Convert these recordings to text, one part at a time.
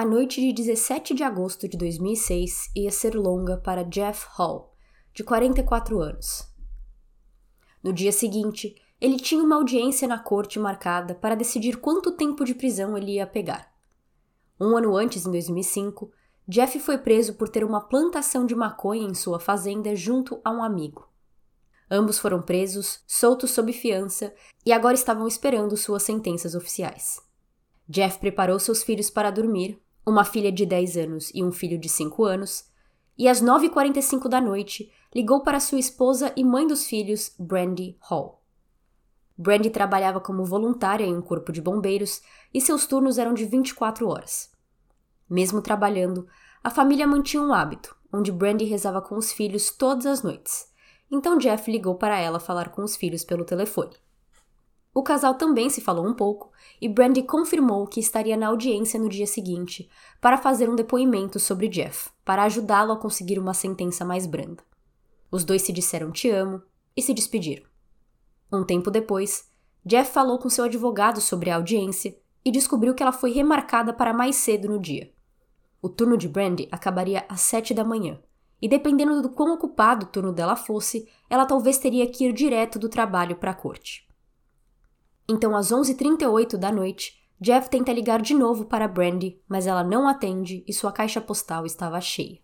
A noite de 17 de agosto de 2006 ia ser longa para Jeff Hall, de 44 anos. No dia seguinte, ele tinha uma audiência na corte marcada para decidir quanto tempo de prisão ele ia pegar. Um ano antes, em 2005, Jeff foi preso por ter uma plantação de maconha em sua fazenda junto a um amigo. Ambos foram presos, soltos sob fiança e agora estavam esperando suas sentenças oficiais. Jeff preparou seus filhos para dormir uma filha de 10 anos e um filho de 5 anos, e às 9h45 da noite ligou para sua esposa e mãe dos filhos, Brandy Hall. Brandy trabalhava como voluntária em um corpo de bombeiros e seus turnos eram de 24 horas. Mesmo trabalhando, a família mantinha um hábito, onde Brandy rezava com os filhos todas as noites. Então Jeff ligou para ela falar com os filhos pelo telefone. O casal também se falou um pouco e Brandy confirmou que estaria na audiência no dia seguinte para fazer um depoimento sobre Jeff, para ajudá-lo a conseguir uma sentença mais branda. Os dois se disseram te amo e se despediram. Um tempo depois, Jeff falou com seu advogado sobre a audiência e descobriu que ela foi remarcada para mais cedo no dia. O turno de Brandy acabaria às sete da manhã, e dependendo do quão ocupado o turno dela fosse, ela talvez teria que ir direto do trabalho para a corte. Então, às 11h38 da noite, Jeff tenta ligar de novo para Brandy, mas ela não atende e sua caixa postal estava cheia.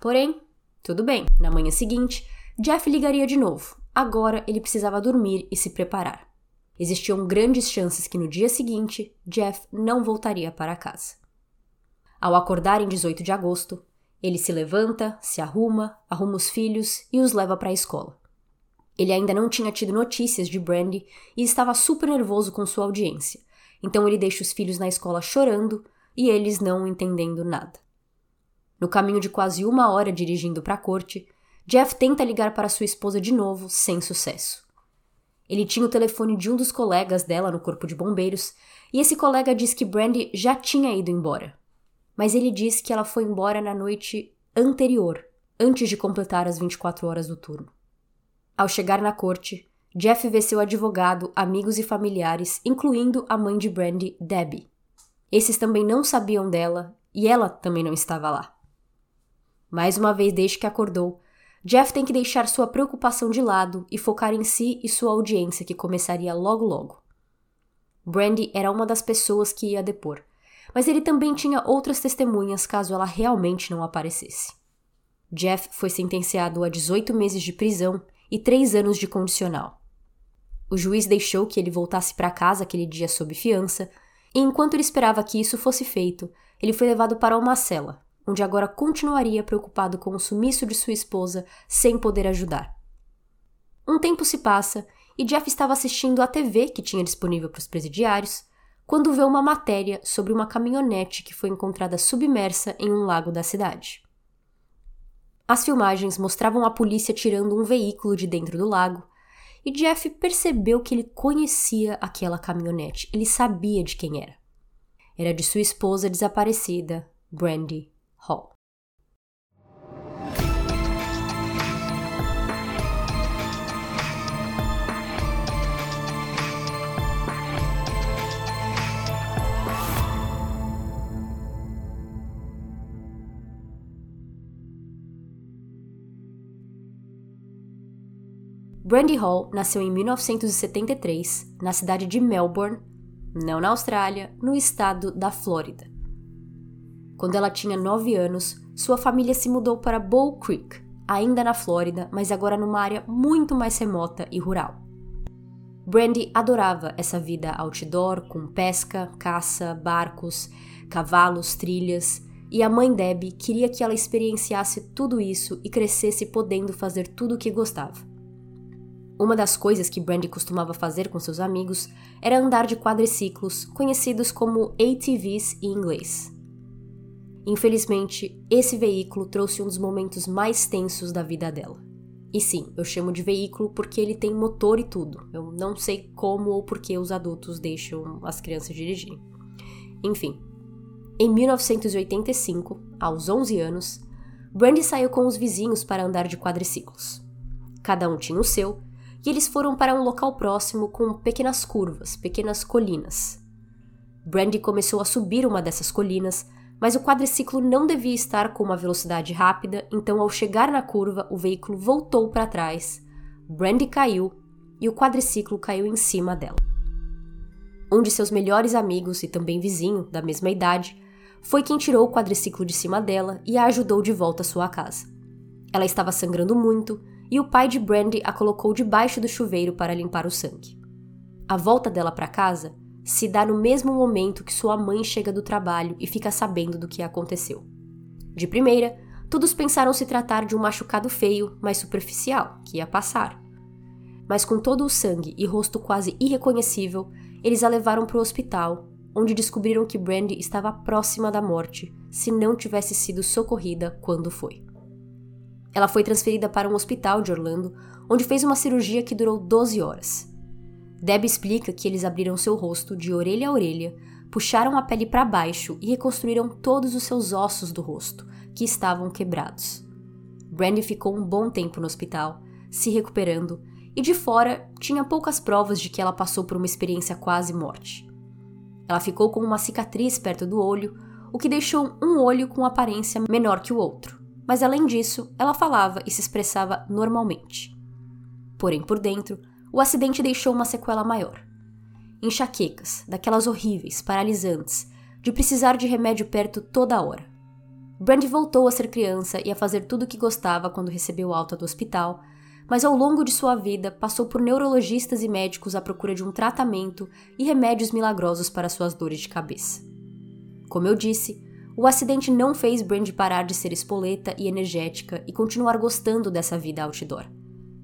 Porém, tudo bem, na manhã seguinte, Jeff ligaria de novo. Agora ele precisava dormir e se preparar. Existiam grandes chances que no dia seguinte Jeff não voltaria para casa. Ao acordar em 18 de agosto, ele se levanta, se arruma, arruma os filhos e os leva para a escola. Ele ainda não tinha tido notícias de Brandy e estava super nervoso com sua audiência, então ele deixa os filhos na escola chorando e eles não entendendo nada. No caminho de quase uma hora dirigindo para a corte, Jeff tenta ligar para sua esposa de novo, sem sucesso. Ele tinha o telefone de um dos colegas dela no corpo de bombeiros e esse colega diz que Brandy já tinha ido embora. Mas ele diz que ela foi embora na noite anterior, antes de completar as 24 horas do turno. Ao chegar na corte, Jeff vê seu advogado, amigos e familiares, incluindo a mãe de Brandy, Debbie. Esses também não sabiam dela e ela também não estava lá. Mais uma vez desde que acordou, Jeff tem que deixar sua preocupação de lado e focar em si e sua audiência que começaria logo logo. Brandy era uma das pessoas que ia depor, mas ele também tinha outras testemunhas caso ela realmente não aparecesse. Jeff foi sentenciado a 18 meses de prisão e três anos de condicional. O juiz deixou que ele voltasse para casa aquele dia sob fiança, e enquanto ele esperava que isso fosse feito, ele foi levado para uma cela, onde agora continuaria preocupado com o sumiço de sua esposa sem poder ajudar. Um tempo se passa e Jeff estava assistindo a TV que tinha disponível para os presidiários quando vê uma matéria sobre uma caminhonete que foi encontrada submersa em um lago da cidade. As filmagens mostravam a polícia tirando um veículo de dentro do lago, e Jeff percebeu que ele conhecia aquela caminhonete, ele sabia de quem era. Era de sua esposa desaparecida, Brandy Hall. Brandy Hall nasceu em 1973 na cidade de Melbourne, não na Austrália, no estado da Flórida. Quando ela tinha 9 anos, sua família se mudou para Bow Creek, ainda na Flórida, mas agora numa área muito mais remota e rural. Brandy adorava essa vida outdoor, com pesca, caça, barcos, cavalos, trilhas, e a mãe Debbie queria que ela experienciasse tudo isso e crescesse podendo fazer tudo o que gostava. Uma das coisas que Brandy costumava fazer com seus amigos era andar de quadriciclos, conhecidos como ATVs em inglês. Infelizmente, esse veículo trouxe um dos momentos mais tensos da vida dela. E sim, eu chamo de veículo porque ele tem motor e tudo. Eu não sei como ou por que os adultos deixam as crianças dirigirem. Enfim, em 1985, aos 11 anos, Brandy saiu com os vizinhos para andar de quadriciclos. Cada um tinha o seu, e eles foram para um local próximo com pequenas curvas, pequenas colinas. Brandy começou a subir uma dessas colinas, mas o quadriciclo não devia estar com uma velocidade rápida, então ao chegar na curva, o veículo voltou para trás. Brandy caiu e o quadriciclo caiu em cima dela. Um de seus melhores amigos e também vizinho, da mesma idade, foi quem tirou o quadriciclo de cima dela e a ajudou de volta à sua casa. Ela estava sangrando muito e o pai de Brandy a colocou debaixo do chuveiro para limpar o sangue. A volta dela para casa se dá no mesmo momento que sua mãe chega do trabalho e fica sabendo do que aconteceu. De primeira, todos pensaram se tratar de um machucado feio, mas superficial, que ia passar. Mas com todo o sangue e rosto quase irreconhecível, eles a levaram para o hospital, onde descobriram que Brandy estava próxima da morte se não tivesse sido socorrida quando foi. Ela foi transferida para um hospital de Orlando, onde fez uma cirurgia que durou 12 horas. Deb explica que eles abriram seu rosto de orelha a orelha, puxaram a pele para baixo e reconstruíram todos os seus ossos do rosto, que estavam quebrados. Brandy ficou um bom tempo no hospital, se recuperando, e de fora tinha poucas provas de que ela passou por uma experiência quase morte. Ela ficou com uma cicatriz perto do olho, o que deixou um olho com aparência menor que o outro, mas além disso, ela falava e se expressava normalmente. Porém, por dentro, o acidente deixou uma sequela maior. Enxaquecas, daquelas horríveis, paralisantes, de precisar de remédio perto toda hora. Brandy voltou a ser criança e a fazer tudo o que gostava quando recebeu alta do hospital, mas ao longo de sua vida passou por neurologistas e médicos à procura de um tratamento e remédios milagrosos para suas dores de cabeça. Como eu disse, o acidente não fez Brandy parar de ser espoleta e energética e continuar gostando dessa vida outdoor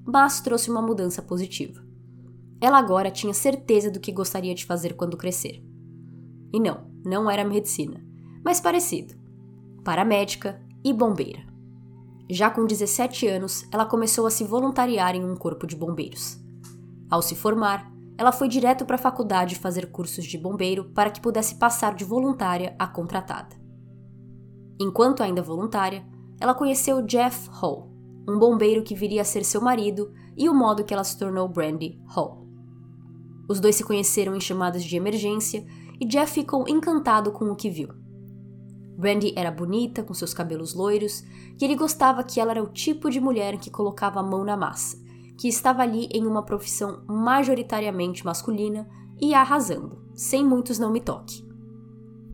mas trouxe uma mudança positiva. Ela agora tinha certeza do que gostaria de fazer quando crescer. E não, não era medicina, mas parecido. Paramédica e bombeira. Já com 17 anos, ela começou a se voluntariar em um corpo de bombeiros. Ao se formar, ela foi direto para a faculdade fazer cursos de bombeiro para que pudesse passar de voluntária a contratada. Enquanto ainda voluntária, ela conheceu Jeff Hall, um bombeiro que viria a ser seu marido e o modo que ela se tornou Brandy Hall. Os dois se conheceram em chamadas de emergência e Jeff ficou encantado com o que viu. Brandy era bonita, com seus cabelos loiros, e ele gostava que ela era o tipo de mulher que colocava a mão na massa, que estava ali em uma profissão majoritariamente masculina e arrasando, sem muitos não me toque.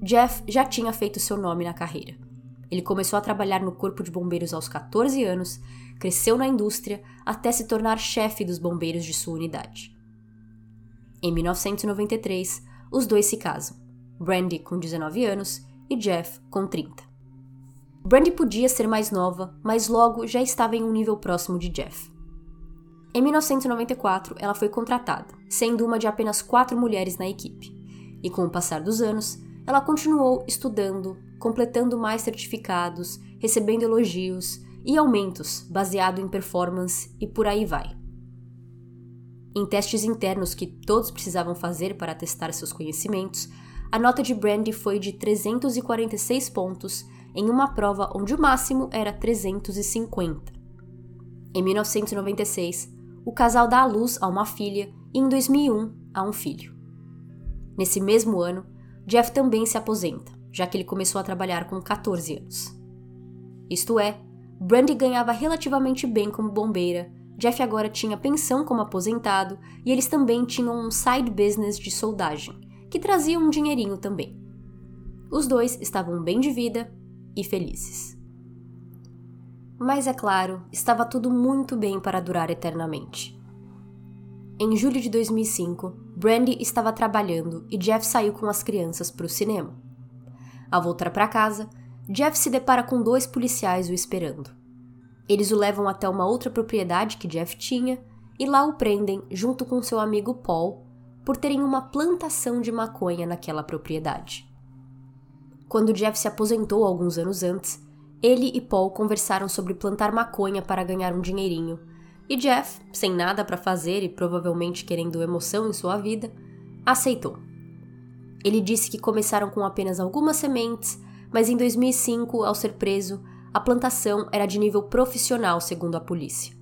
Jeff já tinha feito seu nome na carreira. Ele começou a trabalhar no Corpo de Bombeiros aos 14 anos, cresceu na indústria até se tornar chefe dos bombeiros de sua unidade. Em 1993, os dois se casam, Brandy com 19 anos e Jeff com 30. Brandy podia ser mais nova, mas logo já estava em um nível próximo de Jeff. Em 1994, ela foi contratada, sendo uma de apenas quatro mulheres na equipe, e com o passar dos anos, ela continuou estudando, completando mais certificados, recebendo elogios e aumentos baseado em performance e por aí vai. Em testes internos que todos precisavam fazer para testar seus conhecimentos, a nota de Brandy foi de 346 pontos em uma prova onde o máximo era 350. Em 1996, o casal dá à luz a uma filha e em 2001 a um filho. Nesse mesmo ano, Jeff também se aposenta, já que ele começou a trabalhar com 14 anos. Isto é, Brandy ganhava relativamente bem como bombeira, Jeff agora tinha pensão como aposentado e eles também tinham um side business de soldagem, que trazia um dinheirinho também. Os dois estavam bem de vida e felizes. Mas é claro, estava tudo muito bem para durar eternamente. Em julho de 2005, Brandy estava trabalhando e Jeff saiu com as crianças para o cinema. Ao voltar para casa, Jeff se depara com dois policiais o esperando. Eles o levam até uma outra propriedade que Jeff tinha e lá o prendem junto com seu amigo Paul por terem uma plantação de maconha naquela propriedade. Quando Jeff se aposentou alguns anos antes, ele e Paul conversaram sobre plantar maconha para ganhar um dinheirinho e Jeff, sem nada para fazer e provavelmente querendo emoção em sua vida, aceitou. Ele disse que começaram com apenas algumas sementes, mas em 2005, ao ser preso, a plantação era de nível profissional, segundo a polícia.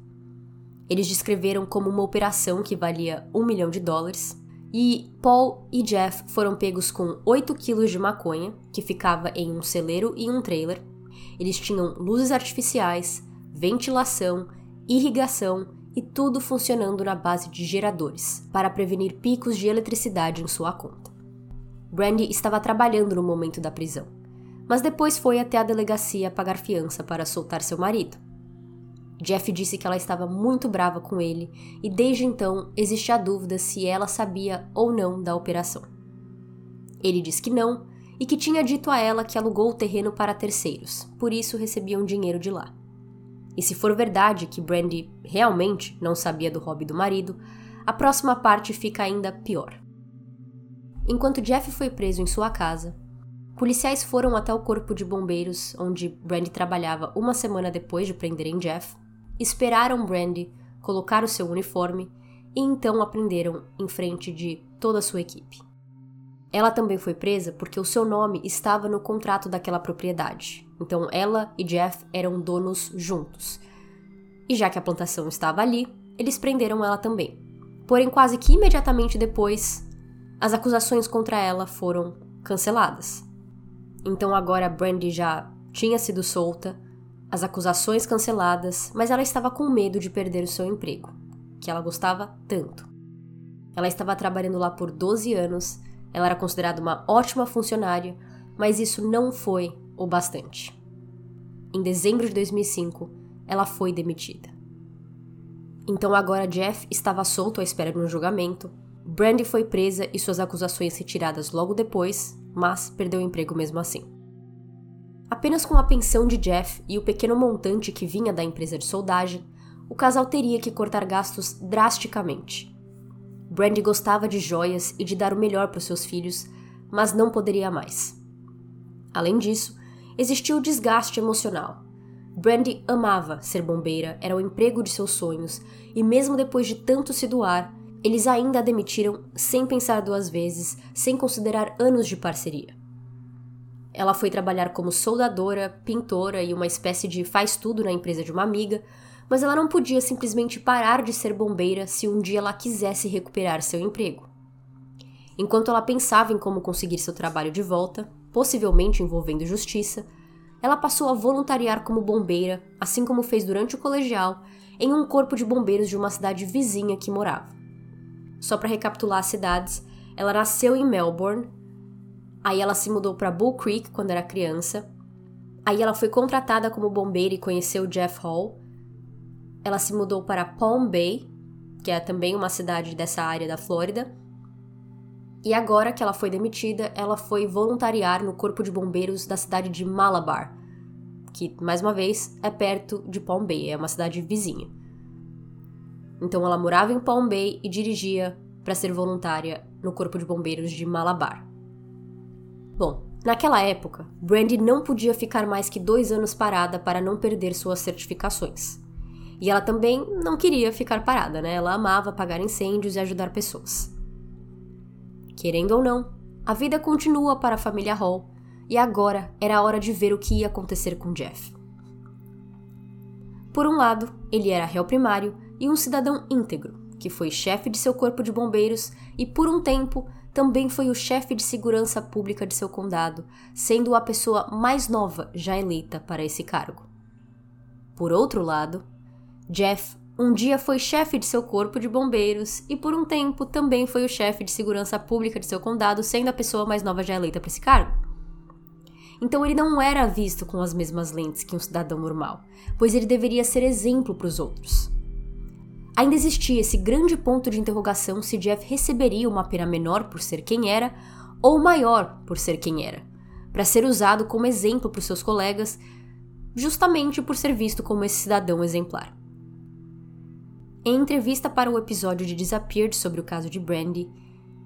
Eles descreveram como uma operação que valia um milhão de dólares, e Paul e Jeff foram pegos com 8 quilos de maconha, que ficava em um celeiro e um trailer. Eles tinham luzes artificiais, ventilação, irrigação e tudo funcionando na base de geradores, para prevenir picos de eletricidade em sua conta. Brandy estava trabalhando no momento da prisão, mas depois foi até a delegacia pagar fiança para soltar seu marido. Jeff disse que ela estava muito brava com ele e desde então existe a dúvida se ela sabia ou não da operação. Ele disse que não e que tinha dito a ela que alugou o terreno para terceiros, por isso recebiam dinheiro de lá. E se for verdade que Brandy realmente não sabia do hobby do marido, a próxima parte fica ainda pior. Enquanto Jeff foi preso em sua casa, policiais foram até o corpo de bombeiros onde Brandy trabalhava uma semana depois de prenderem Jeff, esperaram Brandy colocar o seu uniforme e então a prenderam em frente de toda a sua equipe. Ela também foi presa porque o seu nome estava no contrato daquela propriedade. Então ela e Jeff eram donos juntos. E já que a plantação estava ali, eles prenderam ela também. Porém, quase que imediatamente depois, as acusações contra ela foram canceladas. Então agora Brandy já tinha sido solta, as acusações canceladas, mas ela estava com medo de perder o seu emprego, que ela gostava tanto. Ela estava trabalhando lá por 12 anos, ela era considerada uma ótima funcionária, mas isso não foi o bastante. Em dezembro de 2005, ela foi demitida. Então agora Jeff estava solto à espera de um julgamento. Brandy foi presa e suas acusações retiradas logo depois, mas perdeu o emprego mesmo assim. Apenas com a pensão de Jeff e o pequeno montante que vinha da empresa de soldagem, o casal teria que cortar gastos drasticamente. Brandy gostava de joias e de dar o melhor para seus filhos, mas não poderia mais. Além disso, existia o desgaste emocional. Brandy amava ser bombeira, era o emprego de seus sonhos, e mesmo depois de tanto se doar, eles ainda a demitiram sem pensar duas vezes, sem considerar anos de parceria. Ela foi trabalhar como soldadora, pintora e uma espécie de faz-tudo na empresa de uma amiga, mas ela não podia simplesmente parar de ser bombeira se um dia ela quisesse recuperar seu emprego. Enquanto ela pensava em como conseguir seu trabalho de volta, possivelmente envolvendo justiça, ela passou a voluntariar como bombeira, assim como fez durante o colegial, em um corpo de bombeiros de uma cidade vizinha que morava. Só para recapitular as cidades, ela nasceu em Melbourne, aí ela se mudou para Bull Creek quando era criança, aí ela foi contratada como bombeira e conheceu Jeff Hall. Ela se mudou para Palm Bay, que é também uma cidade dessa área da Flórida, e agora que ela foi demitida, ela foi voluntariar no Corpo de Bombeiros da cidade de Malabar, que, mais uma vez, é perto de Palm Bay, é uma cidade vizinha. Então ela morava em Palm Bay e dirigia para ser voluntária no Corpo de Bombeiros de Malabar. Bom, naquela época, Brandy não podia ficar mais que dois anos parada para não perder suas certificações. E ela também não queria ficar parada, né? Ela amava apagar incêndios e ajudar pessoas. Querendo ou não, a vida continua para a família Hall e agora era a hora de ver o que ia acontecer com Jeff. Por um lado, ele era réu primário e um cidadão íntegro, que foi chefe de seu corpo de bombeiros e, por um tempo, também foi o chefe de segurança pública de seu condado, sendo a pessoa mais nova já eleita para esse cargo. Por outro lado, Jeff um dia foi chefe de seu corpo de bombeiros e por um tempo também foi o chefe de segurança pública de seu condado, sendo a pessoa mais nova já eleita para esse cargo. Então ele não era visto com as mesmas lentes que um cidadão normal, pois ele deveria ser exemplo para os outros. Ainda existia esse grande ponto de interrogação se Jeff receberia uma pena menor por ser quem era ou maior por ser quem era, para ser usado como exemplo para os seus colegas, justamente por ser visto como esse cidadão exemplar. Em entrevista para o episódio de Disappeared sobre o caso de Brandy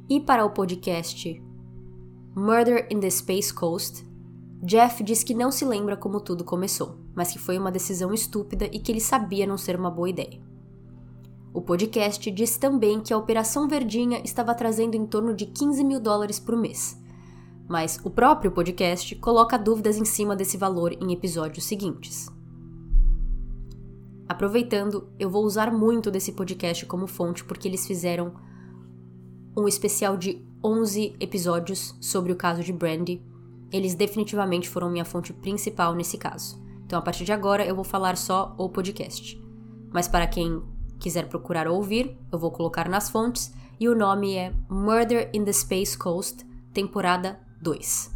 e para o podcast Murder in the Space Coast, Jeff diz que não se lembra como tudo começou, mas que foi uma decisão estúpida e que ele sabia não ser uma boa ideia. O podcast diz também que a Operação Verdinha estava trazendo em torno de 15 mil dólares por mês, mas o próprio podcast coloca dúvidas em cima desse valor em episódios seguintes. Aproveitando, eu vou usar muito desse podcast como fonte porque eles fizeram um especial de 11 episódios sobre o caso de Brandy. Eles definitivamente foram minha fonte principal nesse caso. Então, a partir de agora, eu vou falar só o podcast. Mas para quem quiser procurar ou ouvir, eu vou colocar nas fontes e o nome é Murder in the Space Coast, temporada 2.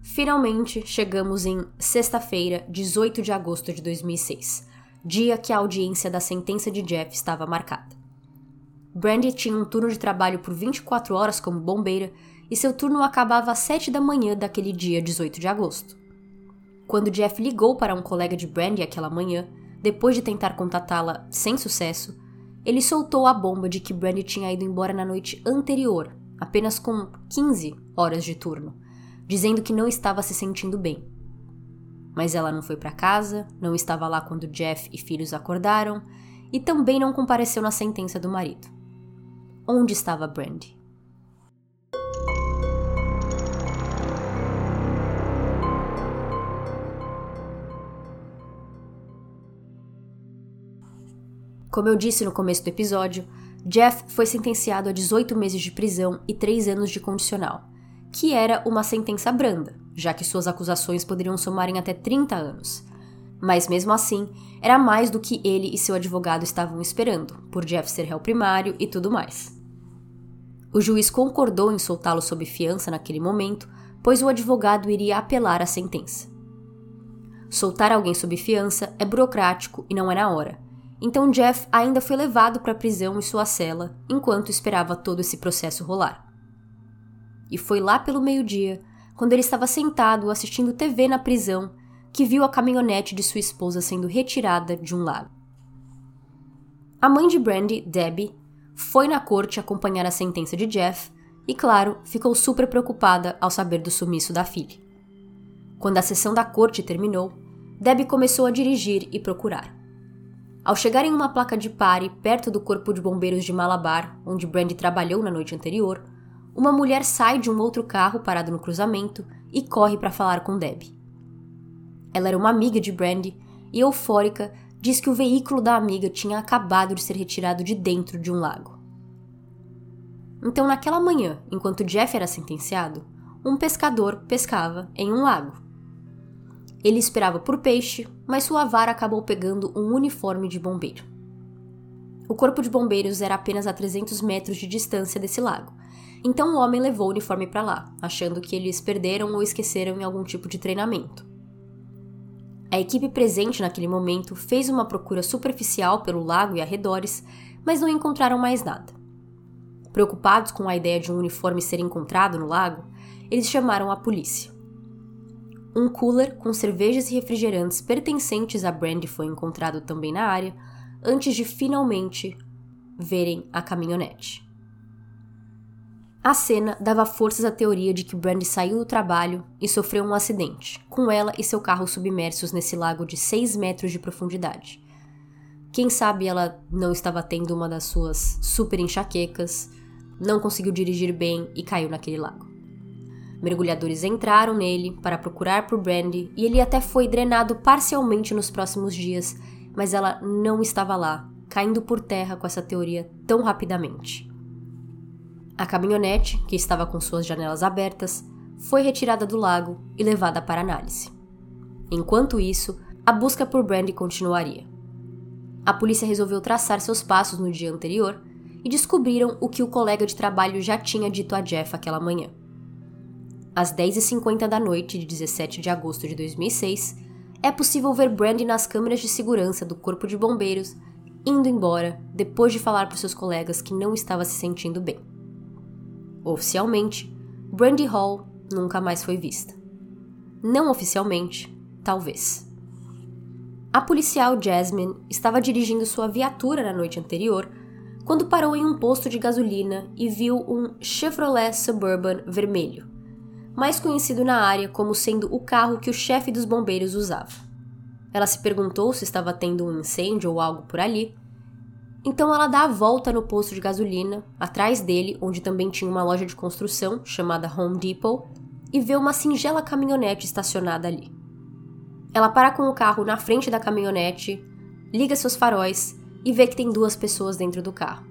Finalmente chegamos em sexta-feira, 18 de agosto de 2006, dia que a audiência da sentença de Jeff estava marcada. Brandy tinha um turno de trabalho por 24 horas como bombeira e seu turno acabava às 7 da manhã daquele dia 18 de agosto. Quando Jeff ligou para um colega de Brandy aquela manhã, depois de tentar contatá-la sem sucesso, ele soltou a bomba de que Brandy tinha ido embora na noite anterior, apenas com 15 horas de turno, dizendo que não estava se sentindo bem. Mas ela não foi para casa, não estava lá quando Jeff e filhos acordaram e também não compareceu na sentença do marido. Onde estava Brandy? Como eu disse no começo do episódio, Jeff foi sentenciado a 18 meses de prisão e 3 anos de condicional, que era uma sentença branda, já que suas acusações poderiam somar em até 30 anos. Mas mesmo assim, era mais do que ele e seu advogado estavam esperando, por Jeff ser réu primário e tudo mais. O juiz concordou em soltá-lo sob fiança naquele momento, pois o advogado iria apelar a sentença. Soltar alguém sob fiança é burocrático e não é na hora, então Jeff ainda foi levado para a prisão em sua cela enquanto esperava todo esse processo rolar. E foi lá pelo meio-dia, quando ele estava sentado assistindo TV na prisão, que viu a caminhonete de sua esposa sendo retirada de um lago. A mãe de Brandy, Debbie, foi na corte acompanhar a sentença de Jeff e, claro, ficou super preocupada ao saber do sumiço da filha. Quando a sessão da corte terminou, Debbie começou a dirigir e procurar. Ao chegar em uma placa de pare perto do corpo de bombeiros de Malabar, onde Brandy trabalhou na noite anterior, uma mulher sai de um outro carro parado no cruzamento e corre para falar com Debbie. Ela era uma amiga de Brandy e, eufórica, diz que o veículo da amiga tinha acabado de ser retirado de dentro de um lago. Então, naquela manhã, enquanto Jeff era sentenciado, um pescador pescava em um lago. Ele esperava por peixe, mas sua vara acabou pegando um uniforme de bombeiro. O corpo de bombeiros era apenas a 300 metros de distância desse lago, então o homem levou o uniforme para lá, achando que eles perderam ou esqueceram em algum tipo de treinamento. A equipe presente naquele momento fez uma procura superficial pelo lago e arredores, mas não encontraram mais nada. Preocupados com a ideia de um uniforme ser encontrado no lago, eles chamaram a polícia. Um cooler com cervejas e refrigerantes pertencentes a Brandy foi encontrado também na área, antes de finalmente verem a caminhonete. A cena dava forças à teoria de que Brandy saiu do trabalho e sofreu um acidente, com ela e seu carro submersos nesse lago de 6 metros de profundidade. Quem sabe ela não estava tendo uma das suas super enxaquecas, não conseguiu dirigir bem e caiu naquele lago. Mergulhadores entraram nele para procurar por Brandy e ele até foi drenado parcialmente nos próximos dias, mas ela não estava lá, caindo por terra com essa teoria tão rapidamente. A caminhonete, que estava com suas janelas abertas, foi retirada do lago e levada para análise. Enquanto isso, a busca por Brandy continuaria. A polícia resolveu traçar seus passos no dia anterior e descobriram o que o colega de trabalho já tinha dito a Jeff aquela manhã. Às 10h50 da noite de 17 de agosto de 2006, é possível ver Brandy nas câmeras de segurança do Corpo de Bombeiros indo embora depois de falar para seus colegas que não estava se sentindo bem. Oficialmente, Brandy Hall nunca mais foi vista. Não oficialmente, talvez. A policial Jasmine estava dirigindo sua viatura na noite anterior quando parou em um posto de gasolina e viu um Chevrolet Suburban vermelho mais conhecido na área como sendo o carro que o chefe dos bombeiros usava. Ela se perguntou se estava tendo um incêndio ou algo por ali. Então ela dá a volta no posto de gasolina, atrás dele, onde também tinha uma loja de construção chamada Home Depot, e vê uma singela caminhonete estacionada ali. Ela para com o carro na frente da caminhonete, liga seus faróis e vê que tem duas pessoas dentro do carro.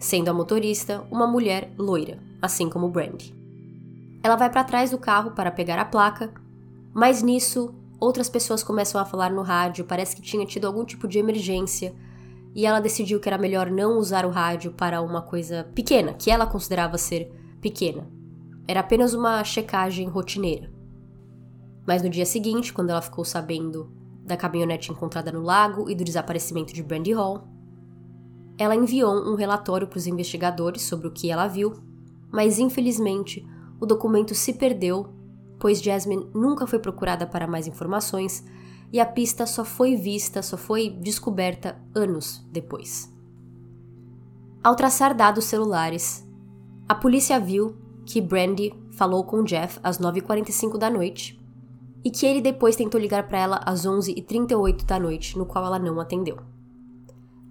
sendo a motorista uma mulher loira, assim como Brandy. Ela vai para trás do carro para pegar a placa, mas nisso outras pessoas começam a falar no rádio, parece que tinha tido algum tipo de emergência, e ela decidiu que era melhor não usar o rádio para uma coisa pequena, que ela considerava ser pequena. Era apenas uma checagem rotineira. Mas no dia seguinte, quando ela ficou sabendo da caminhonete encontrada no lago e do desaparecimento de Brandy Hall, ela enviou um relatório para os investigadores sobre o que ela viu, mas infelizmente o documento se perdeu, pois Jasmine nunca foi procurada para mais informações e a pista só foi vista, só foi descoberta anos depois. Ao traçar dados celulares, a polícia viu que Brandy falou com Jeff às 9h45 da noite e que ele depois tentou ligar para ela às 11h38 da noite, no qual ela não atendeu.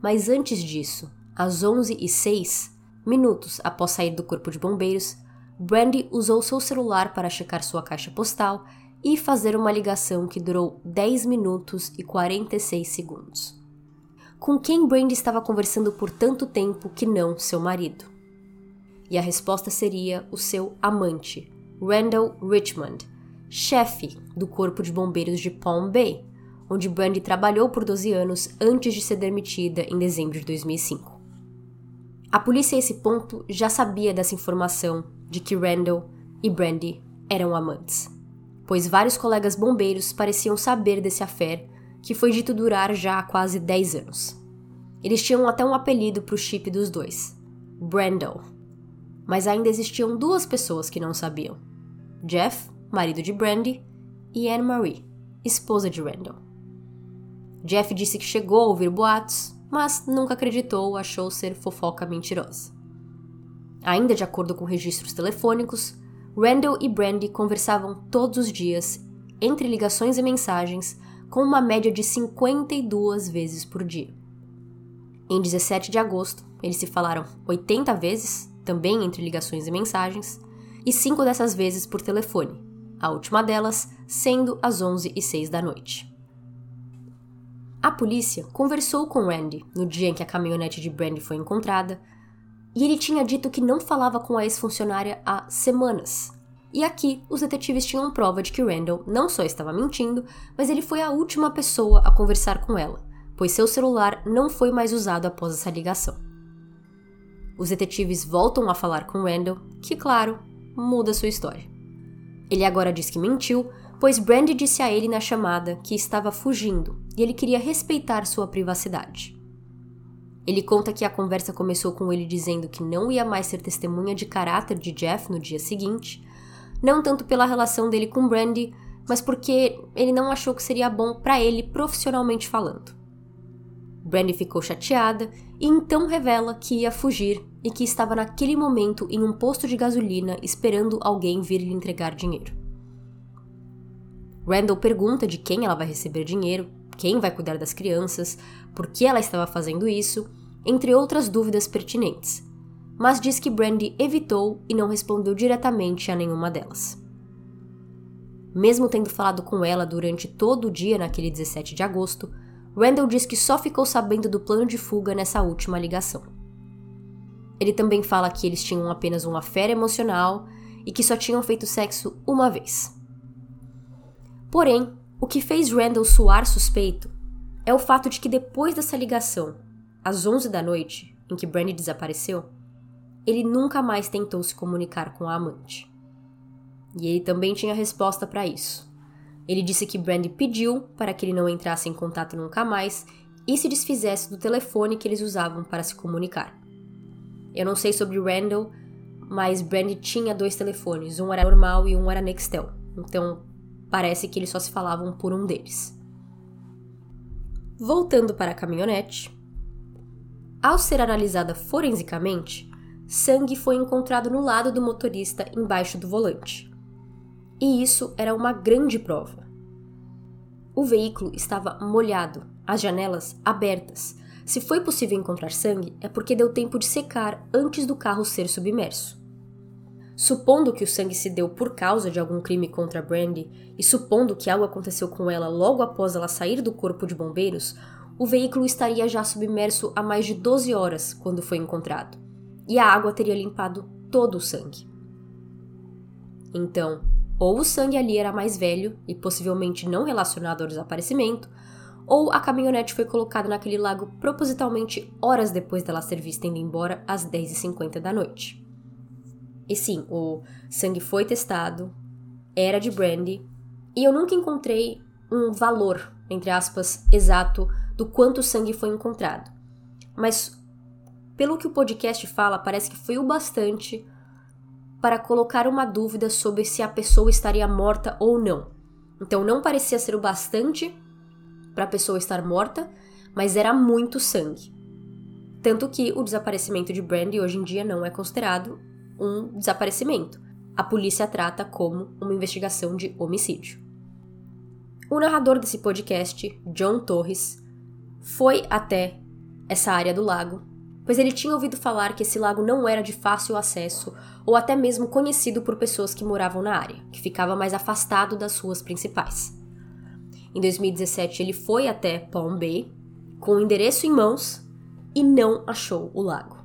Mas antes disso, às 11h06, minutos após sair do corpo de bombeiros, Brandy usou seu celular para checar sua caixa postal e fazer uma ligação que durou 10 minutos e 46 segundos. Com quem Brandy estava conversando por tanto tempo que não seu marido? E a resposta seria o seu amante, Randall Richmond, chefe do Corpo de Bombeiros de Palm Bay, onde Brandy trabalhou por 12 anos antes de ser demitida em dezembro de 2005. A polícia a esse ponto já sabia dessa informação de que Randall e Brandy eram amantes, pois vários colegas bombeiros pareciam saber desse affair que foi dito durar já há quase 10 anos. Eles tinham até um apelido para o chip dos dois, Brandel. Mas ainda existiam duas pessoas que não sabiam: Jeff, marido de Brandy, e Anne Marie, esposa de Randall. Jeff disse que chegou a ouvir boatos, mas nunca acreditou, achou ser fofoca mentirosa. Ainda de acordo com registros telefônicos, Randall e Brandy conversavam todos os dias, entre ligações e mensagens, com uma média de 52 vezes por dia. Em 17 de agosto, eles se falaram 80 vezes, também entre ligações e mensagens, e cinco dessas vezes por telefone, a última delas sendo às 11 e 6 da noite. A polícia conversou com Randy no dia em que a caminhonete de Brandy foi encontrada e ele tinha dito que não falava com a ex-funcionária há semanas. E aqui, os detetives tinham prova de que Randall não só estava mentindo, mas ele foi a última pessoa a conversar com ela, pois seu celular não foi mais usado após essa ligação. Os detetives voltam a falar com Randall, que, claro, muda sua história. Ele agora diz que mentiu, pois Brandy disse a ele na chamada que estava fugindo e ele queria respeitar sua privacidade. Ele conta que a conversa começou com ele dizendo que não ia mais ser testemunha de caráter de Jeff no dia seguinte, não tanto pela relação dele com Brandy, mas porque ele não achou que seria bom para ele profissionalmente falando. Brandy ficou chateada e então revela que ia fugir e que estava naquele momento em um posto de gasolina esperando alguém vir lhe entregar dinheiro. Randall pergunta de quem ela vai receber dinheiro, quem vai cuidar das crianças, por que ela estava fazendo isso entre outras dúvidas pertinentes, mas diz que Brandy evitou e não respondeu diretamente a nenhuma delas. Mesmo tendo falado com ela durante todo o dia naquele 17 de agosto, Randall diz que só ficou sabendo do plano de fuga nessa última ligação. Ele também fala que eles tinham apenas uma fé emocional e que só tinham feito sexo uma vez. Porém, o que fez Randall soar suspeito é o fato de que depois dessa ligação às 11 da noite, em que Brandy desapareceu, ele nunca mais tentou se comunicar com a amante. E ele também tinha resposta para isso. Ele disse que Brandy pediu para que ele não entrasse em contato nunca mais e se desfizesse do telefone que eles usavam para se comunicar. Eu não sei sobre Randall, mas Brandy tinha dois telefones, um era normal e um era Nextel. Então, parece que eles só se falavam por um deles. Voltando para a caminhonete, ao ser analisada forensicamente, sangue foi encontrado no lado do motorista embaixo do volante. E isso era uma grande prova. O veículo estava molhado, as janelas abertas. Se foi possível encontrar sangue, é porque deu tempo de secar antes do carro ser submerso. Supondo que o sangue se deu por causa de algum crime contra Brandy e supondo que algo aconteceu com ela logo após ela sair do corpo de bombeiros, o veículo estaria já submerso há mais de 12 horas quando foi encontrado. e a água teria limpado todo o sangue. Então, ou o sangue ali era mais velho e possivelmente não relacionado ao desaparecimento, ou a caminhonete foi colocada naquele lago propositalmente horas depois dela ser vista indo embora às 10h50 da noite. E sim, o sangue foi testado, era de brandy, e eu nunca encontrei um valor, entre aspas, exato do quanto sangue foi encontrado. Mas pelo que o podcast fala, parece que foi o bastante para colocar uma dúvida sobre se a pessoa estaria morta ou não. Então não parecia ser o bastante para a pessoa estar morta, mas era muito sangue. Tanto que o desaparecimento de Brandy hoje em dia não é considerado um desaparecimento. A polícia trata como uma investigação de homicídio. O narrador desse podcast, John Torres, foi até essa área do lago pois ele tinha ouvido falar que esse lago não era de fácil acesso ou até mesmo conhecido por pessoas que moravam na área, que ficava mais afastado das ruas principais. Em 2017, ele foi até Palm Bay com o endereço em mãos e não achou o lago.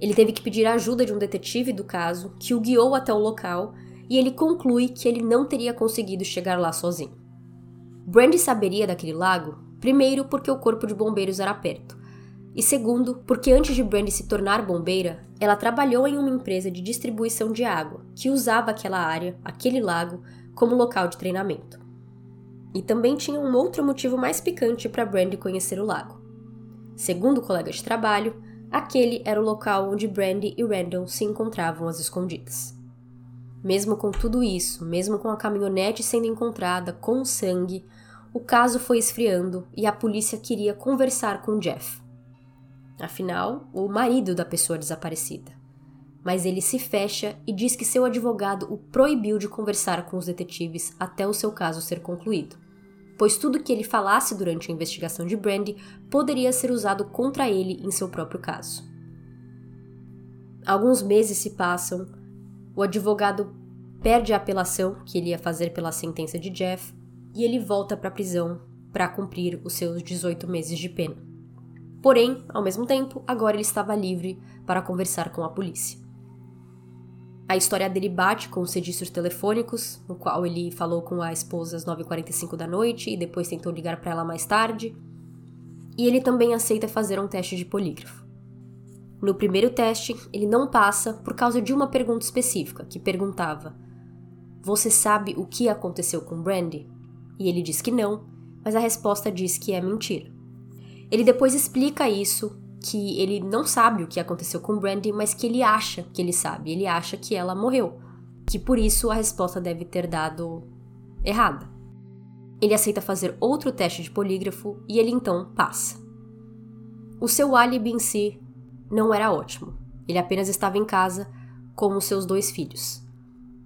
Ele teve que pedir a ajuda de um detetive do caso, que o guiou até o local, e ele conclui que ele não teria conseguido chegar lá sozinho. Brandy saberia daquele lago, primeiro porque o corpo de bombeiros era perto, e segundo, porque antes de Brandy se tornar bombeira, ela trabalhou em uma empresa de distribuição de água que usava aquela área, aquele lago, como local de treinamento. E também tinha um outro motivo mais picante para Brandy conhecer o lago. Segundo colegas de trabalho, aquele era o local onde Brandy e Randall se encontravam às escondidas. Mesmo com tudo isso, mesmo com a caminhonete sendo encontrada com sangue, o caso foi esfriando e a polícia queria conversar com Jeff afinal, o marido da pessoa desaparecida. Mas ele se fecha e diz que seu advogado o proibiu de conversar com os detetives até o seu caso ser concluído, pois tudo que ele falasse durante a investigação de Brandy poderia ser usado contra ele em seu próprio caso. Alguns meses se passam, o advogado perde a apelação que ele ia fazer pela sentença de Jeff e ele volta para a prisão para cumprir os seus 18 meses de pena. Porém, ao mesmo tempo, agora ele estava livre para conversar com a polícia. A história dele bate com os registros telefônicos, no qual ele falou com a esposa às 9h45 da noite e depois tentou ligar para ela mais tarde. E ele também aceita fazer um teste de polígrafo. No primeiro teste, ele não passa por causa de uma pergunta específica, que perguntava: Você sabe o que aconteceu com Brandy? E ele diz que não, mas a resposta diz que é mentira. Ele depois explica isso, que ele não sabe o que aconteceu com Brandy, mas que ele acha que ele sabe. Ele acha que ela morreu. Que por isso a resposta deve ter dado errada. Ele aceita fazer outro teste de polígrafo e ele então passa. O seu álibi em si não era ótimo. Ele apenas estava em casa com os seus dois filhos.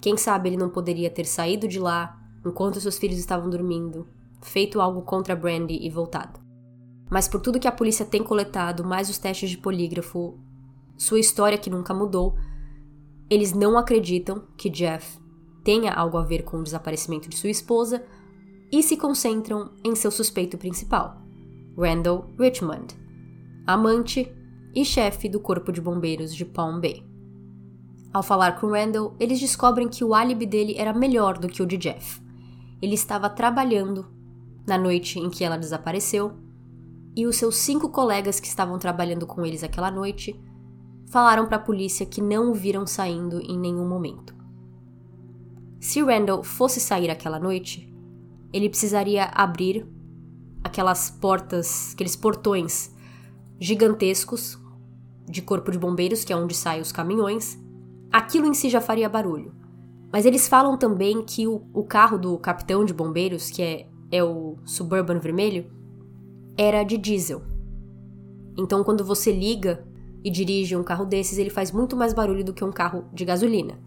Quem sabe ele não poderia ter saído de lá enquanto seus filhos estavam dormindo, feito algo contra Brandy e voltado. Mas por tudo que a polícia tem coletado, mais os testes de polígrafo, sua história que nunca mudou, eles não acreditam que Jeff tenha algo a ver com o desaparecimento de sua esposa e se concentram em seu suspeito principal, Randall Richmond, amante e chefe do Corpo de Bombeiros de Palm Bay. Ao falar com Randall, eles descobrem que o álibi dele era melhor do que o de Jeff. Ele estava trabalhando na noite em que ela desapareceu e os seus cinco colegas que estavam trabalhando com eles aquela noite falaram para a polícia que não o viram saindo em nenhum momento. Se Randall fosse sair aquela noite, ele precisaria abrir aquelas portas, aqueles portões gigantescos de corpo de bombeiros, que é onde saem os caminhões. Aquilo em si já faria barulho. Mas eles falam também que o, o carro do capitão de bombeiros, que é, é o Suburban vermelho, era de diesel. Então, quando você liga e dirige um carro desses, ele faz muito mais barulho do que um carro de gasolina.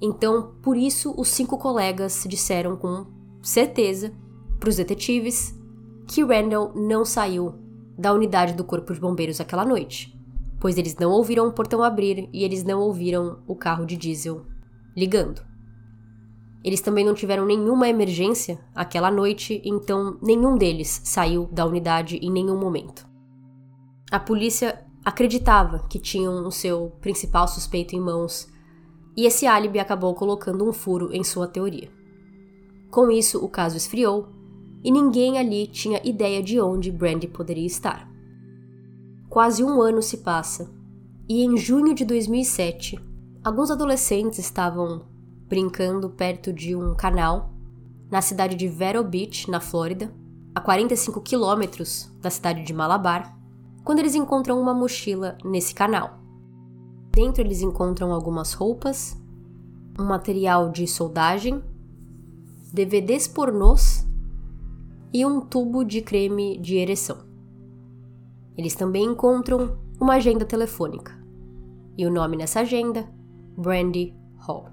Então, por isso, os cinco colegas disseram com certeza para os detetives que Randall não saiu da unidade do Corpo de Bombeiros aquela noite, pois eles não ouviram o portão abrir e eles não ouviram o carro de diesel ligando. Eles também não tiveram nenhuma emergência aquela noite, então nenhum deles saiu da unidade em nenhum momento. A polícia acreditava que tinham o seu principal suspeito em mãos, e esse álibi acabou colocando um furo em sua teoria. Com isso, o caso esfriou e ninguém ali tinha ideia de onde Brandy poderia estar. Quase um ano se passa e em junho de 2007, alguns adolescentes estavam brincando perto de um canal na cidade de Vero Beach, na Flórida, a 45 quilômetros da cidade de Malabar, quando eles encontram uma mochila nesse canal. Dentro eles encontram algumas roupas, um material de soldagem, DVDs pornôs e um tubo de creme de ereção. Eles também encontram uma agenda telefônica. E o nome nessa agenda? Brandy Hall.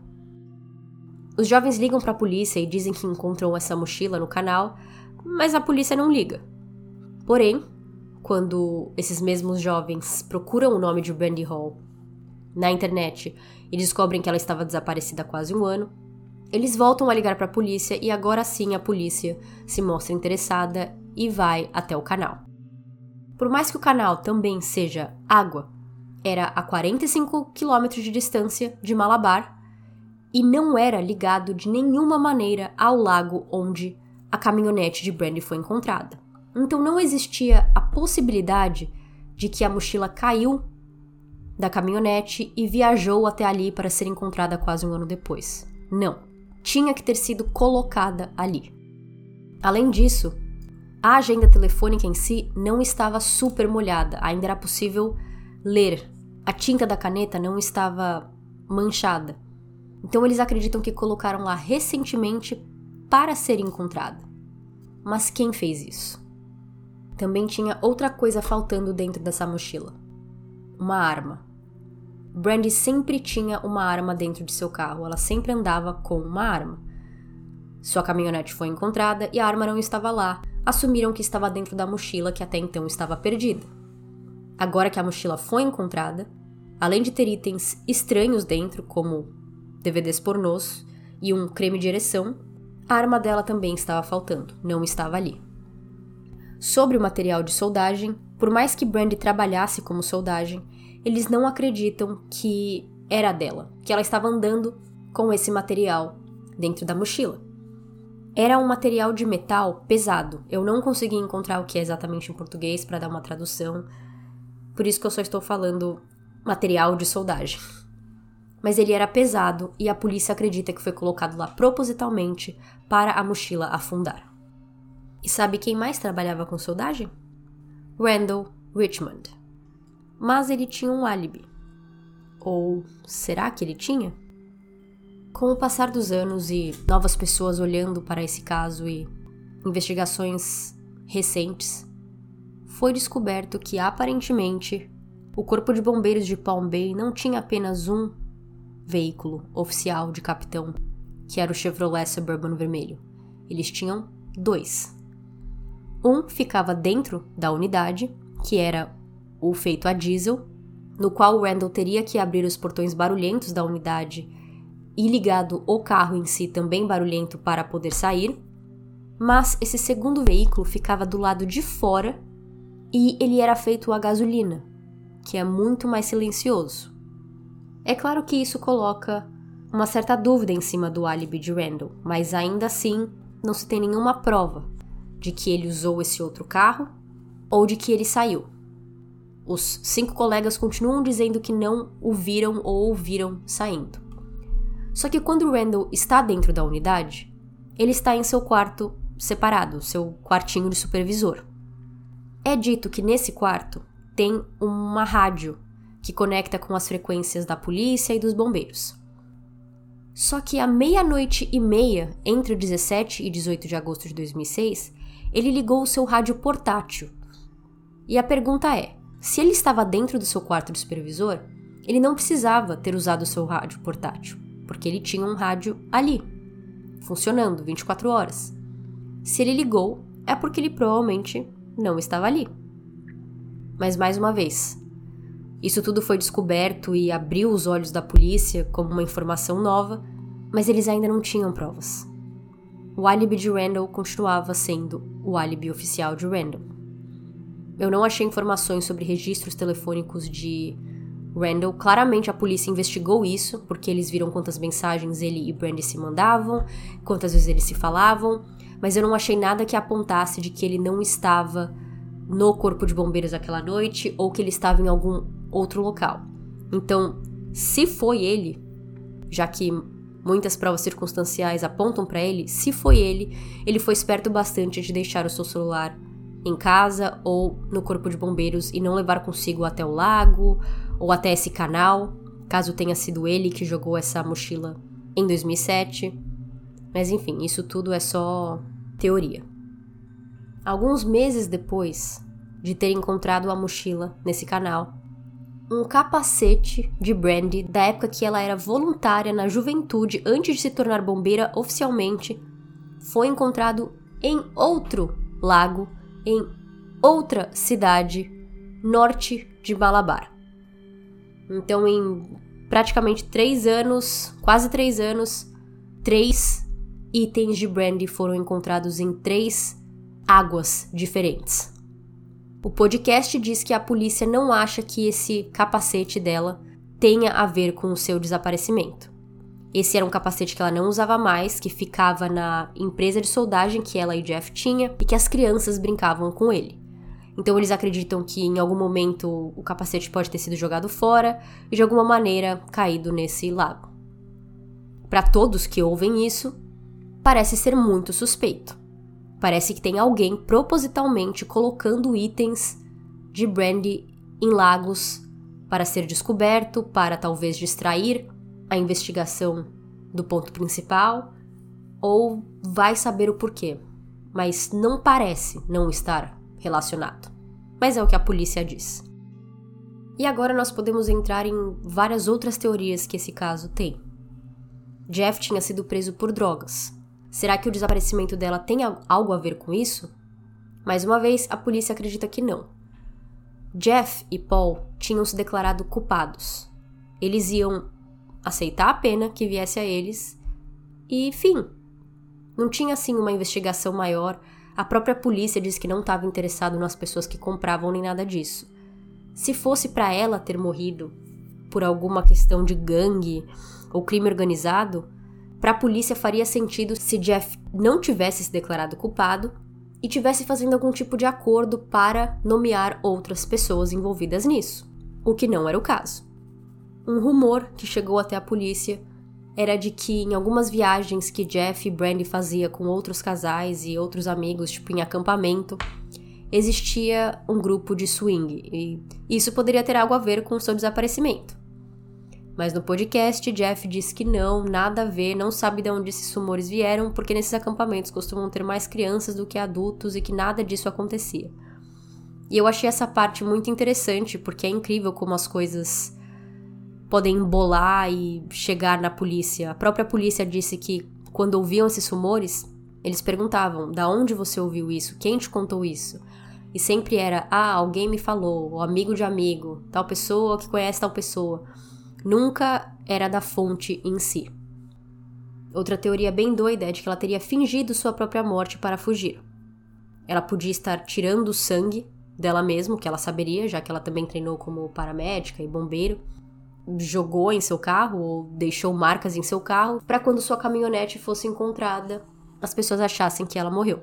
Os jovens ligam para a polícia e dizem que encontram essa mochila no canal, mas a polícia não liga. Porém, quando esses mesmos jovens procuram o nome de Brandy Hall na internet e descobrem que ela estava desaparecida há quase um ano, eles voltam a ligar para a polícia e agora sim a polícia se mostra interessada e vai até o canal. Por mais que o canal também seja água, era a 45 quilômetros de distância de Malabar e não era ligado de nenhuma maneira ao lago onde a caminhonete de Brandy foi encontrada. Então não existia a possibilidade de que a mochila caiu da caminhonete e viajou até ali para ser encontrada quase um ano depois. Não, tinha que ter sido colocada ali. Além disso, a agenda telefônica em si não estava super molhada, ainda era possível ler. A tinta da caneta não estava manchada. Então eles acreditam que colocaram lá recentemente para ser encontrada. Mas quem fez isso? Também tinha outra coisa faltando dentro dessa mochila: uma arma. Brandy sempre tinha uma arma dentro de seu carro, ela sempre andava com uma arma. Sua caminhonete foi encontrada e a arma não estava lá. Assumiram que estava dentro da mochila que até então estava perdida. Agora que a mochila foi encontrada, além de ter itens estranhos dentro, como DVDs pornôs e um creme de ereção, a arma dela também estava faltando, não estava ali. Sobre o material de soldagem, por mais que Brandy trabalhasse como soldagem, eles não acreditam que era dela, que ela estava andando com esse material dentro da mochila. Era um material de metal pesado. Eu não consegui encontrar o que é exatamente em português para dar uma tradução, por isso que eu só estou falando material de soldagem mas ele era pesado e a polícia acredita que foi colocado lá propositalmente para a mochila afundar. E sabe quem mais trabalhava com soldagem? Randall Richmond. Mas ele tinha um álibi. Ou será que ele tinha? Com o passar dos anos e novas pessoas olhando para esse caso e investigações recentes, foi descoberto que aparentemente o Corpo de Bombeiros de Palm Bay não tinha apenas um veículo oficial de capitão, que era o Chevrolet Suburban vermelho. Eles tinham dois. Um ficava dentro da unidade, que era o feito a diesel, no qual Randall teria que abrir os portões barulhentos da unidade e ligado o carro em si também barulhento para poder sair. Mas esse segundo veículo ficava do lado de fora e ele era feito a gasolina, que é muito mais silencioso. É claro que isso coloca uma certa dúvida em cima do álibi de Randall, mas ainda assim não se tem nenhuma prova de que ele usou esse outro carro ou de que ele saiu. Os cinco colegas continuam dizendo que não o viram ou ouviram saindo. Só que quando Randall está dentro da unidade, ele está em seu quarto separado, seu quartinho de supervisor. É dito que nesse quarto tem uma rádio que conecta com as frequências da polícia e dos bombeiros. Só que à meia-noite e meia, entre o 17 e 18 de agosto de 2006, ele ligou o seu rádio portátil. E a pergunta é: se ele estava dentro do seu quarto de supervisor, ele não precisava ter usado o seu rádio portátil, porque ele tinha um rádio ali, funcionando 24 horas. Se ele ligou, é porque ele provavelmente não estava ali. Mas mais uma vez, isso tudo foi descoberto e abriu os olhos da polícia como uma informação nova, mas eles ainda não tinham provas. O álibi de Randall continuava sendo o álibi oficial de Randall. eu não achei informações sobre registros telefônicos de Randall. Claramente a polícia investigou isso, porque eles viram quantas mensagens ele e Brandy se mandavam, quantas vezes eles se falavam, mas eu não achei nada que apontasse de que ele não estava no corpo de bombeiros aquela noite ou que ele estava em algum outro local. Então, se foi ele, já que muitas provas circunstanciais apontam para ele, se foi ele, ele foi esperto bastante de deixar o seu celular em casa ou no corpo de bombeiros e não levar consigo até o lago ou até esse canal, caso tenha sido ele que jogou essa mochila em 2007. Mas enfim, isso tudo é só teoria. Alguns meses depois de ter encontrado a mochila nesse canal, um capacete de Brandy da época que ela era voluntária na juventude antes de se tornar bombeira oficialmente foi encontrado em outro lago em outra cidade norte de Malabar. Então, em praticamente três anos, quase três anos, três itens de brandy foram encontrados em três águas diferentes. O podcast diz que a polícia não acha que esse capacete dela tenha a ver com o seu desaparecimento. Esse era um capacete que ela não usava mais, que ficava na empresa de soldagem que ela e Jeff tinha e que as crianças brincavam com ele. Então eles acreditam que em algum momento o capacete pode ter sido jogado fora e de alguma maneira caído nesse lago. Para todos que ouvem isso, parece ser muito suspeito. Parece que tem alguém propositalmente colocando itens de brandy em lagos para ser descoberto, para talvez distrair a investigação do ponto principal ou vai saber o porquê, mas não parece não estar relacionado. Mas é o que a polícia diz. E agora nós podemos entrar em várias outras teorias que esse caso tem. Jeff tinha sido preso por drogas. Será que o desaparecimento dela tem algo a ver com isso? Mais uma vez, a polícia acredita que não. Jeff e Paul tinham se declarado culpados. Eles iam aceitar a pena que viesse a eles e fim. Não tinha assim uma investigação maior. A própria polícia diz que não estava interessado nas pessoas que compravam nem nada disso. Se fosse para ela ter morrido por alguma questão de gangue ou crime organizado, para a polícia faria sentido se Jeff não tivesse se declarado culpado e tivesse fazendo algum tipo de acordo para nomear outras pessoas envolvidas nisso, o que não era o caso. Um rumor que chegou até a polícia era de que em algumas viagens que Jeff e Brandy fazia com outros casais e outros amigos, tipo em acampamento, existia um grupo de swing e isso poderia ter algo a ver com o seu desaparecimento. Mas no podcast, Jeff disse que não, nada a ver, não sabe de onde esses rumores vieram, porque nesses acampamentos costumam ter mais crianças do que adultos e que nada disso acontecia. E eu achei essa parte muito interessante, porque é incrível como as coisas podem embolar e chegar na polícia. A própria polícia disse que quando ouviam esses rumores, eles perguntavam: "Da onde você ouviu isso? Quem te contou isso?" E sempre era: "Ah, alguém me falou, ou amigo de amigo, tal pessoa que conhece tal pessoa." Nunca era da fonte em si. Outra teoria bem doida é de que ela teria fingido sua própria morte para fugir. Ela podia estar tirando sangue dela mesma, que ela saberia, já que ela também treinou como paramédica e bombeiro, jogou em seu carro ou deixou marcas em seu carro para quando sua caminhonete fosse encontrada, as pessoas achassem que ela morreu.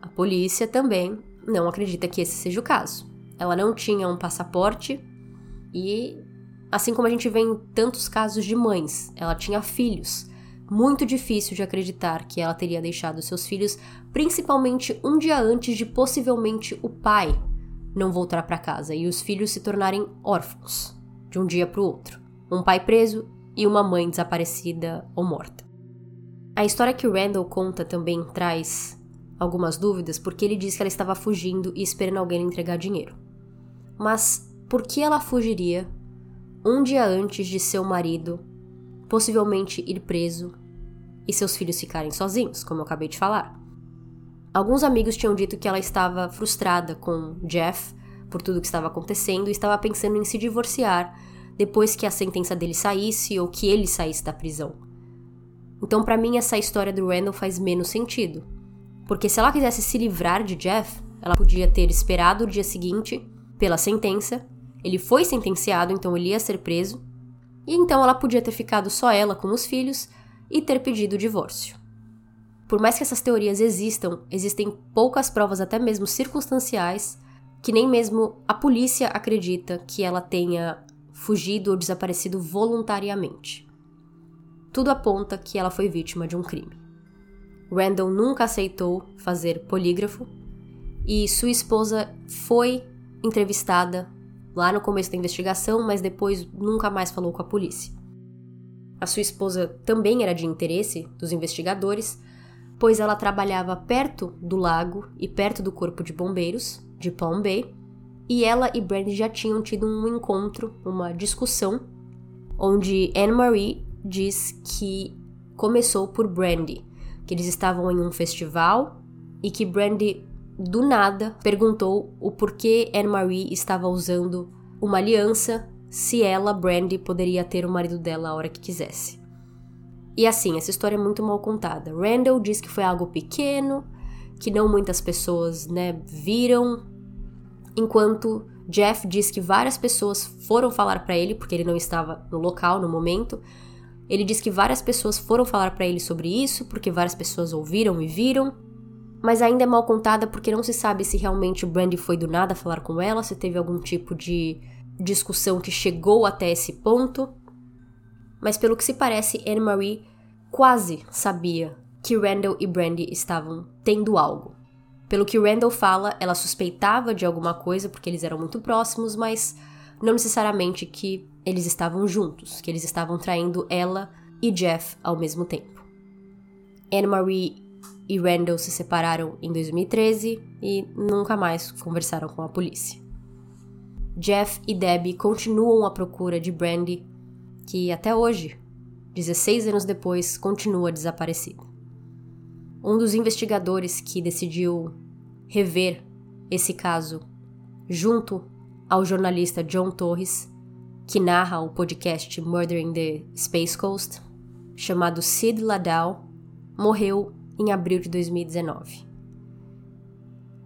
A polícia também não acredita que esse seja o caso. Ela não tinha um passaporte e, assim como a gente vê em tantos casos de mães, ela tinha filhos. Muito difícil de acreditar que ela teria deixado seus filhos, principalmente um dia antes de possivelmente o pai não voltar para casa e os filhos se tornarem órfãos de um dia para o outro. Um pai preso e uma mãe desaparecida ou morta. A história que Randall conta também traz algumas dúvidas porque ele diz que ela estava fugindo e esperando alguém entregar dinheiro. Mas por que ela fugiria um dia antes de seu marido possivelmente ir preso e seus filhos ficarem sozinhos, como eu acabei de falar? Alguns amigos tinham dito que ela estava frustrada com Jeff por tudo que estava acontecendo e estava pensando em se divorciar depois que a sentença dele saísse ou que ele saísse da prisão. Então, para mim, essa história do Randall faz menos sentido. Porque se ela quisesse se livrar de Jeff, Ela podia ter esperado o dia seguinte pela sentença. Ele foi sentenciado, então ele ia ser preso. E então ela podia ter ficado só ela com os filhos e ter pedido o divórcio. Por mais que essas teorias existam, existem poucas provas, até mesmo circunstanciais, que nem mesmo a polícia acredita que ela tenha fugido ou desaparecido voluntariamente. Tudo aponta que ela foi vítima de um crime. Randall nunca aceitou fazer polígrafo e sua esposa foi entrevistada lá no começo da investigação, mas depois nunca mais falou com a polícia. A sua esposa também era de interesse dos investigadores, pois ela trabalhava perto do lago e perto do corpo de bombeiros de Palm Bay, e ela e Brandy já tinham tido um encontro, uma discussão, onde Anne-Marie diz que começou por Brandy, que eles estavam em um festival e que Brandy do nada perguntou o porquê Anne-Marie estava usando uma aliança se ela, Brandy, poderia ter o marido dela a hora que quisesse. E assim, essa história é muito mal contada. Randall diz que foi algo pequeno, que não muitas pessoas, né, viram, enquanto Jeff diz que várias pessoas foram falar para ele, porque ele não estava no local no momento. Ele diz que várias pessoas foram falar para ele sobre isso, porque várias pessoas ouviram e viram, mas ainda é mal contada porque não se sabe se realmente o Brandy foi do nada falar com ela, se teve algum tipo de discussão que chegou até esse ponto. Mas pelo que se parece, Anne-Marie quase sabia que Randall e Brandy estavam tendo algo. Pelo que Randall fala, ela suspeitava de alguma coisa porque eles eram muito próximos, mas não necessariamente que eles estavam juntos, que eles estavam traindo ela e Jeff ao mesmo tempo. Anne-Marie e Randall se separaram em 2013 e nunca mais conversaram com a polícia. Jeff e Debbie continuam à procura de Brandy, que até hoje, 16 anos depois, continua desaparecida. Um dos investigadores que decidiu rever esse caso junto ao jornalista John Torres, que narra o podcast Murder in the Space Coast, chamado Sid Ladau, morreu em abril de 2019.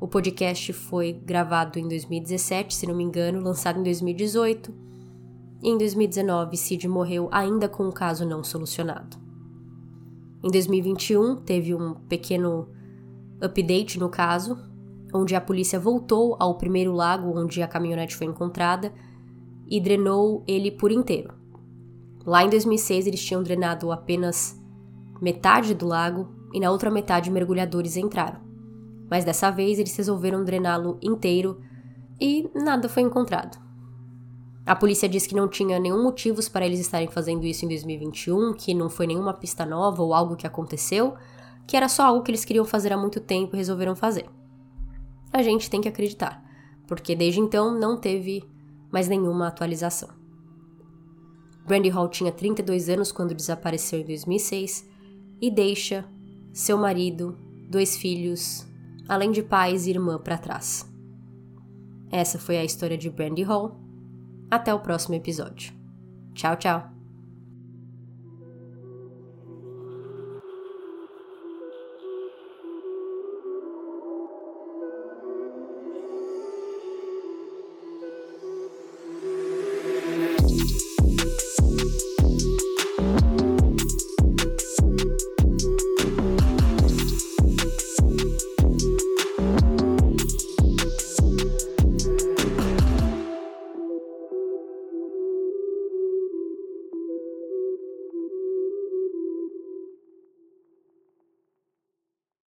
O podcast foi gravado em 2017, se não me engano, lançado em 2018. E em 2019, Sid morreu ainda com o caso não solucionado. Em 2021, teve um pequeno update no caso, onde a polícia voltou ao primeiro lago onde a caminhonete foi encontrada e drenou ele por inteiro. Lá em 2006, eles tinham drenado apenas metade do lago e na outra metade mergulhadores entraram. Mas dessa vez eles resolveram drená-lo inteiro e nada foi encontrado. A polícia diz que não tinha nenhum motivos para eles estarem fazendo isso em 2021, que não foi nenhuma pista nova ou algo que aconteceu, que era só algo que eles queriam fazer há muito tempo e resolveram fazer. A gente tem que acreditar, porque desde então não teve mais nenhuma atualização. Brandy Hall tinha 32 anos quando desapareceu em 2006 e deixa seu marido, dois filhos, além de pais e irmã para trás. Essa foi a história de Brandy Hall até o próximo episódio. Tchau, tchau!